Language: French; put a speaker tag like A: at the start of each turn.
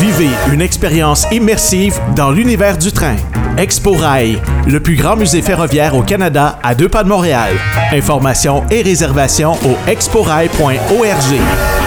A: Vivez une expérience immersive dans l'univers du train. Expo Rail, le plus grand musée ferroviaire au Canada à deux pas de Montréal. Informations et réservations au exporail.org.